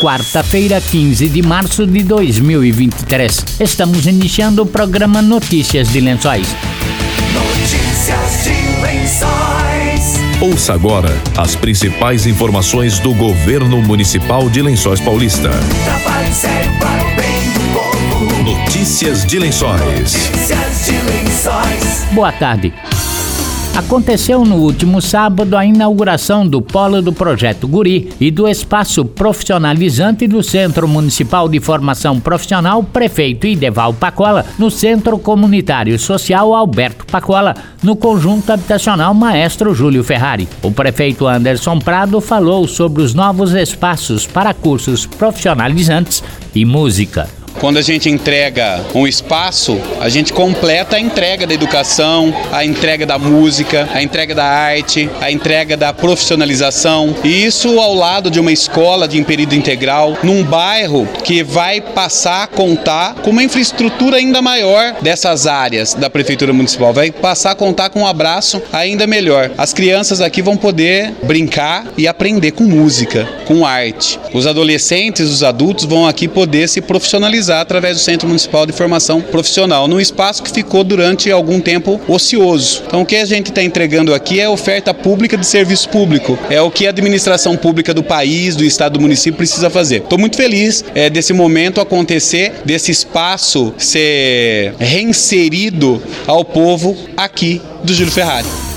quarta-feira, 15 de março de 2023. Estamos iniciando o programa Notícias de Lençóis. Notícias de Lençóis. Ouça agora as principais informações do governo municipal de Lençóis Paulista. Trabalho sério para o bem do povo. Notícias de Lençóis. Notícias de Lençóis. Boa tarde. Aconteceu no último sábado a inauguração do polo do projeto Guri e do espaço profissionalizante do Centro Municipal de Formação Profissional Prefeito Ideval Pacola, no Centro Comunitário Social Alberto Pacola, no conjunto habitacional Maestro Júlio Ferrari. O prefeito Anderson Prado falou sobre os novos espaços para cursos profissionalizantes e música. Quando a gente entrega um espaço, a gente completa a entrega da educação, a entrega da música, a entrega da arte, a entrega da profissionalização. E isso ao lado de uma escola de período integral, num bairro que vai passar a contar com uma infraestrutura ainda maior dessas áreas da Prefeitura Municipal. Vai passar a contar com um abraço ainda melhor. As crianças aqui vão poder brincar e aprender com música, com arte. Os adolescentes, os adultos vão aqui poder se profissionalizar através do Centro Municipal de Formação Profissional, num espaço que ficou durante algum tempo ocioso. Então, o que a gente está entregando aqui é oferta pública de serviço público, é o que a administração pública do país, do estado, do município precisa fazer. Estou muito feliz é, desse momento acontecer, desse espaço ser reinserido ao povo aqui do Júlio Ferrari.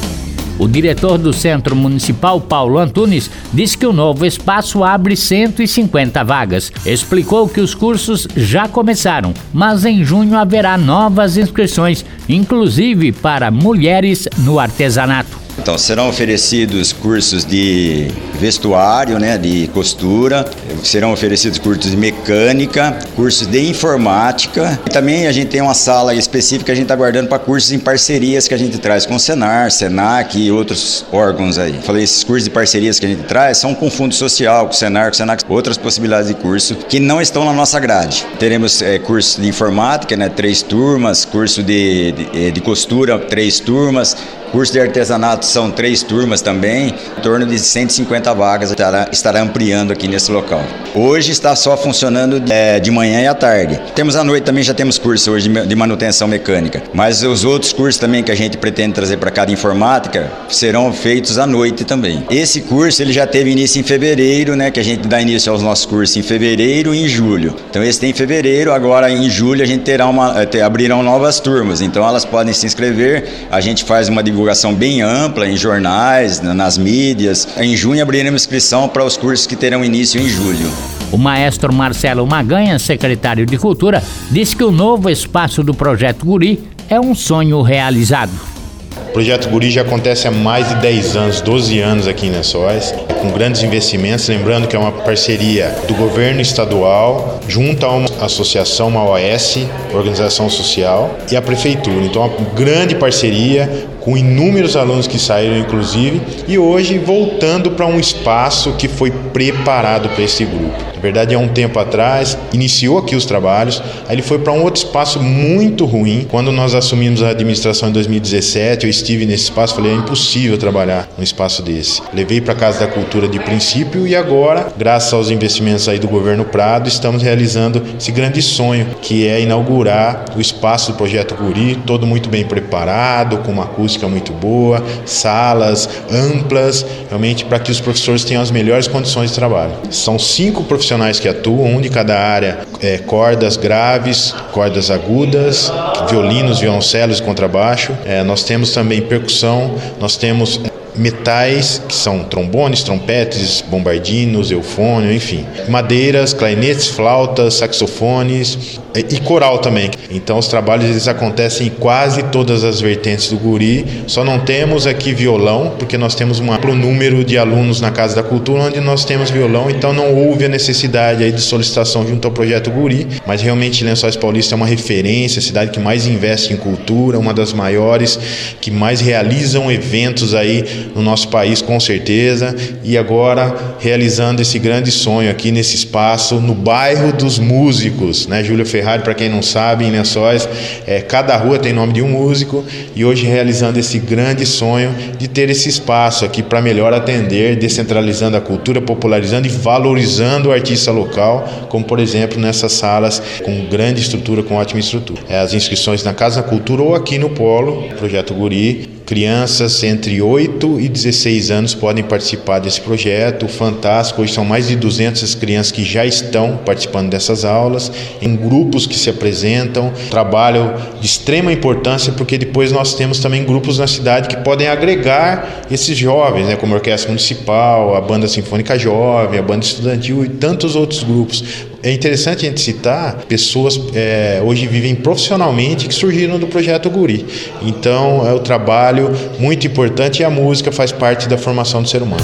O diretor do Centro Municipal, Paulo Antunes, disse que o novo espaço abre 150 vagas. Explicou que os cursos já começaram, mas em junho haverá novas inscrições, inclusive para mulheres no artesanato. Então, serão oferecidos cursos de vestuário, né, de costura, serão oferecidos cursos de mecânica, cursos de informática. E também a gente tem uma sala específica que a gente está guardando para cursos em parcerias que a gente traz com o Senar, Senac e outros órgãos aí. Falei, esses cursos de parcerias que a gente traz são com Fundo Social, com o Senar, com o Senac, outras possibilidades de curso que não estão na nossa grade. Teremos é, curso de informática, né, três turmas, curso de, de, de costura, três turmas, Curso de artesanato são três turmas também, em torno de 150 vagas estará, estará ampliando aqui nesse local. Hoje está só funcionando é, de manhã e à tarde. Temos à noite também, já temos curso hoje de manutenção mecânica, mas os outros cursos também que a gente pretende trazer para cada informática serão feitos à noite também. Esse curso ele já teve início em fevereiro, né, que a gente dá início aos nossos cursos em fevereiro e em julho. Então esse tem em fevereiro, agora em julho a gente terá uma, eh, abrirão novas turmas, então elas podem se inscrever, a gente faz uma divulgação divulgação bem ampla em jornais, nas mídias. Em junho abriremos inscrição para os cursos que terão início em julho. O maestro Marcelo Maganha, secretário de Cultura, disse que o novo espaço do projeto Guri é um sonho realizado. O projeto Guri já acontece há mais de 10 anos, 12 anos aqui em Lençóis, com grandes investimentos. Lembrando que é uma parceria do governo estadual, junto a uma associação, uma OS, organização social, e a prefeitura. Então, uma grande parceria com inúmeros alunos que saíram, inclusive, e hoje voltando para um espaço que foi preparado para esse grupo. Na verdade, há um tempo atrás, iniciou aqui os trabalhos, aí ele foi para um outro espaço muito ruim. Quando nós assumimos a administração em 2017, eu estive nesse espaço, falei, é impossível trabalhar num espaço desse. Levei para a Casa da Cultura de princípio e agora, graças aos investimentos aí do governo Prado, estamos realizando esse grande sonho, que é inaugurar o espaço do Projeto Guri, todo muito bem preparado, com uma acústica acústica muito boa, salas amplas, realmente para que os professores tenham as melhores condições de trabalho. São cinco profissionais que atuam, um de cada área, é, cordas graves, cordas agudas, violinos, violoncelos e contrabaixo. É, nós temos também percussão, nós temos metais, que são trombones, trompetes, bombardinos, eufônio, enfim. Madeiras, clarinetes, flautas, saxofones e coral também. Então os trabalhos eles acontecem em quase todas as vertentes do guri. Só não temos aqui violão, porque nós temos um amplo número de alunos na Casa da Cultura onde nós temos violão, então não houve a necessidade aí de solicitação junto ao projeto Guri, mas realmente Lençóis Paulista é uma referência, a cidade que mais investe em cultura, uma das maiores, que mais realizam eventos aí no nosso país, com certeza, e agora realizando esse grande sonho aqui nesse espaço, no bairro dos músicos, né? Júlio Ferrari, para quem não sabe, em Lençóis, é, cada rua tem nome de um músico, e hoje realizando esse grande sonho de ter esse espaço aqui para melhor atender, descentralizando a cultura, popularizando e valorizando o artista local, como por exemplo nessas salas com grande estrutura, com ótima estrutura. É, as inscrições na Casa da Cultura ou aqui no Polo, Projeto Guri, Crianças entre 8 e 16 anos podem participar desse projeto fantástico. Hoje são mais de 200 crianças que já estão participando dessas aulas, em grupos que se apresentam. Trabalho de extrema importância, porque depois nós temos também grupos na cidade que podem agregar esses jovens, né, como a Orquestra Municipal, a Banda Sinfônica Jovem, a Banda Estudantil e tantos outros grupos. É interessante a gente citar pessoas é, hoje vivem profissionalmente que surgiram do projeto Guri. Então é o trabalho muito importante e a música faz parte da formação do ser humano.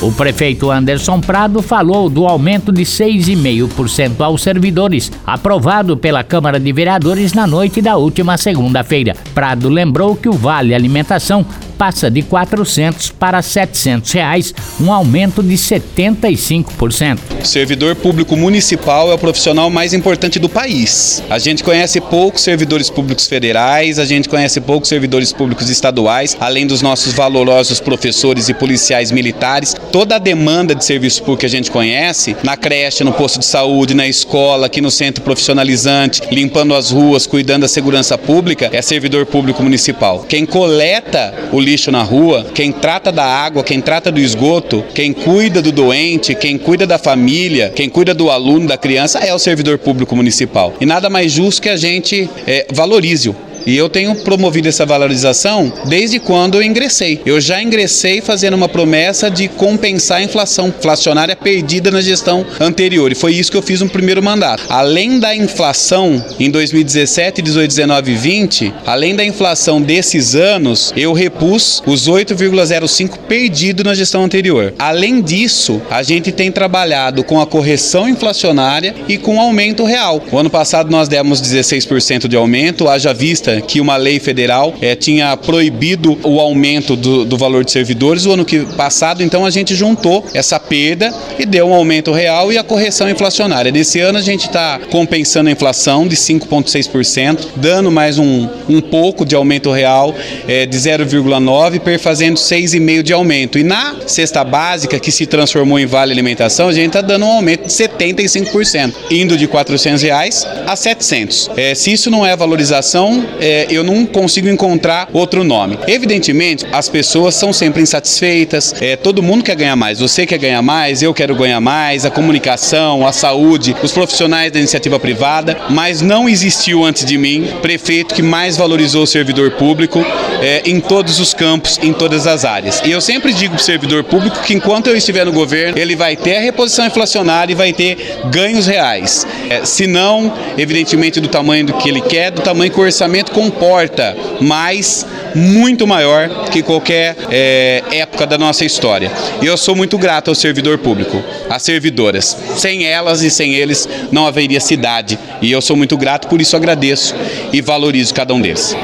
O prefeito Anderson Prado falou do aumento de 6,5% aos servidores, aprovado pela Câmara de Vereadores na noite da última segunda-feira. Prado lembrou que o Vale Alimentação passa de 400 para 700 reais, um aumento de 75%. O servidor público municipal é o profissional mais importante do país. A gente conhece poucos servidores públicos federais, a gente conhece poucos servidores públicos estaduais, além dos nossos valorosos professores e policiais militares. Toda a demanda de serviço público que a gente conhece, na creche, no posto de saúde, na escola, aqui no centro profissionalizante, limpando as ruas, cuidando da segurança pública, é servidor público municipal. Quem coleta o lixo na rua, quem trata da água, quem trata do esgoto, quem cuida do doente, quem cuida da família, quem cuida do aluno, da criança, é o servidor público municipal. E nada mais justo que a gente é, valorize-o. E eu tenho promovido essa valorização desde quando eu ingressei. Eu já ingressei fazendo uma promessa de compensar a inflação inflacionária perdida na gestão anterior. E foi isso que eu fiz no primeiro mandato. Além da inflação em 2017, 18, 19 e 20, além da inflação desses anos, eu repus os 8,05 perdido na gestão anterior. Além disso, a gente tem trabalhado com a correção inflacionária e com o aumento real. O ano passado nós demos 16% de aumento, haja vista que uma lei federal é, tinha proibido o aumento do, do, valor de servidores. O ano que passado, então, a gente juntou essa perda e deu um aumento real e a correção inflacionária. Nesse ano a gente está compensando a inflação de 5,6%, dando mais um, um pouco de aumento real é, de 0,9%, perfazendo 6,5% de aumento. E na cesta básica, que se transformou em Vale Alimentação, a gente está dando um aumento de 75%, indo de 400 reais a 700. É, se isso não é valorização, é, eu não consigo encontrar outro nome. Evidentemente, as pessoas são sempre insatisfeitas, é, todo mundo quer ganhar mais. Você quer ganhar mais, eu quero ganhar mais, a comunicação, a saúde, os profissionais da iniciativa privada, mas não existiu antes de mim prefeito que mais valorizou o servidor público é, em todos os campos, em todas as áreas. E eu sempre digo para o servidor público que enquanto eu estiver no governo, ele vai ter a reposição inflacionária e vai ter ganhos reais. É, se não, evidentemente, do tamanho do que ele quer, do tamanho que o orçamento comporta, mas muito maior que qualquer é, época da nossa história. E eu sou muito grato ao servidor público, às servidoras. Sem elas e sem eles não haveria cidade. E eu sou muito grato, por isso agradeço e valorizo cada um deles.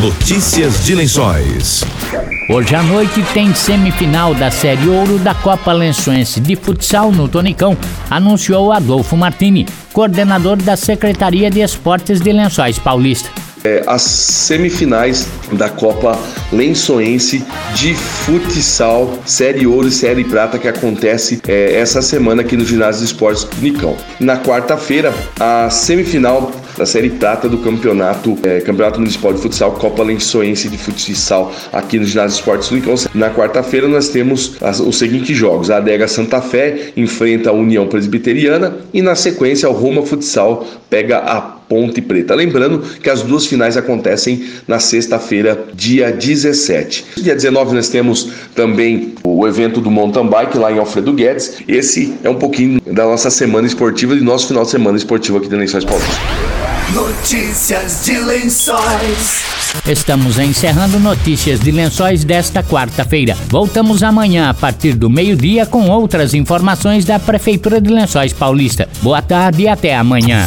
Notícias de Lençóis. Hoje à noite tem semifinal da Série Ouro da Copa Lençoense de Futsal no Tonicão, anunciou Adolfo Martini, coordenador da Secretaria de Esportes de Lençóis Paulista é, as semifinais da Copa Lençoense de Futsal, Série Ouro e Série Prata, que acontece é, essa semana aqui no Ginásio de Esportes Nicão. Na quarta-feira, a semifinal da Série Prata do Campeonato é, Campeonato Municipal de Futsal, Copa Lençoense de Futsal, aqui no Ginásio Esportes Nicão. Na quarta-feira, nós temos as, os seguintes jogos: a Adega Santa Fé enfrenta a União Presbiteriana e, na sequência, o Roma Futsal pega a Ponte Preta. Lembrando que as duas finais acontecem na sexta-feira, dia 17. Dia 19 nós temos também o evento do mountain bike lá em Alfredo Guedes. Esse é um pouquinho da nossa semana esportiva, de nosso final de semana esportivo aqui da Lençóis Paulista. Notícias de Lençóis. Estamos encerrando notícias de Lençóis desta quarta-feira. Voltamos amanhã a partir do meio-dia com outras informações da Prefeitura de Lençóis Paulista. Boa tarde e até amanhã.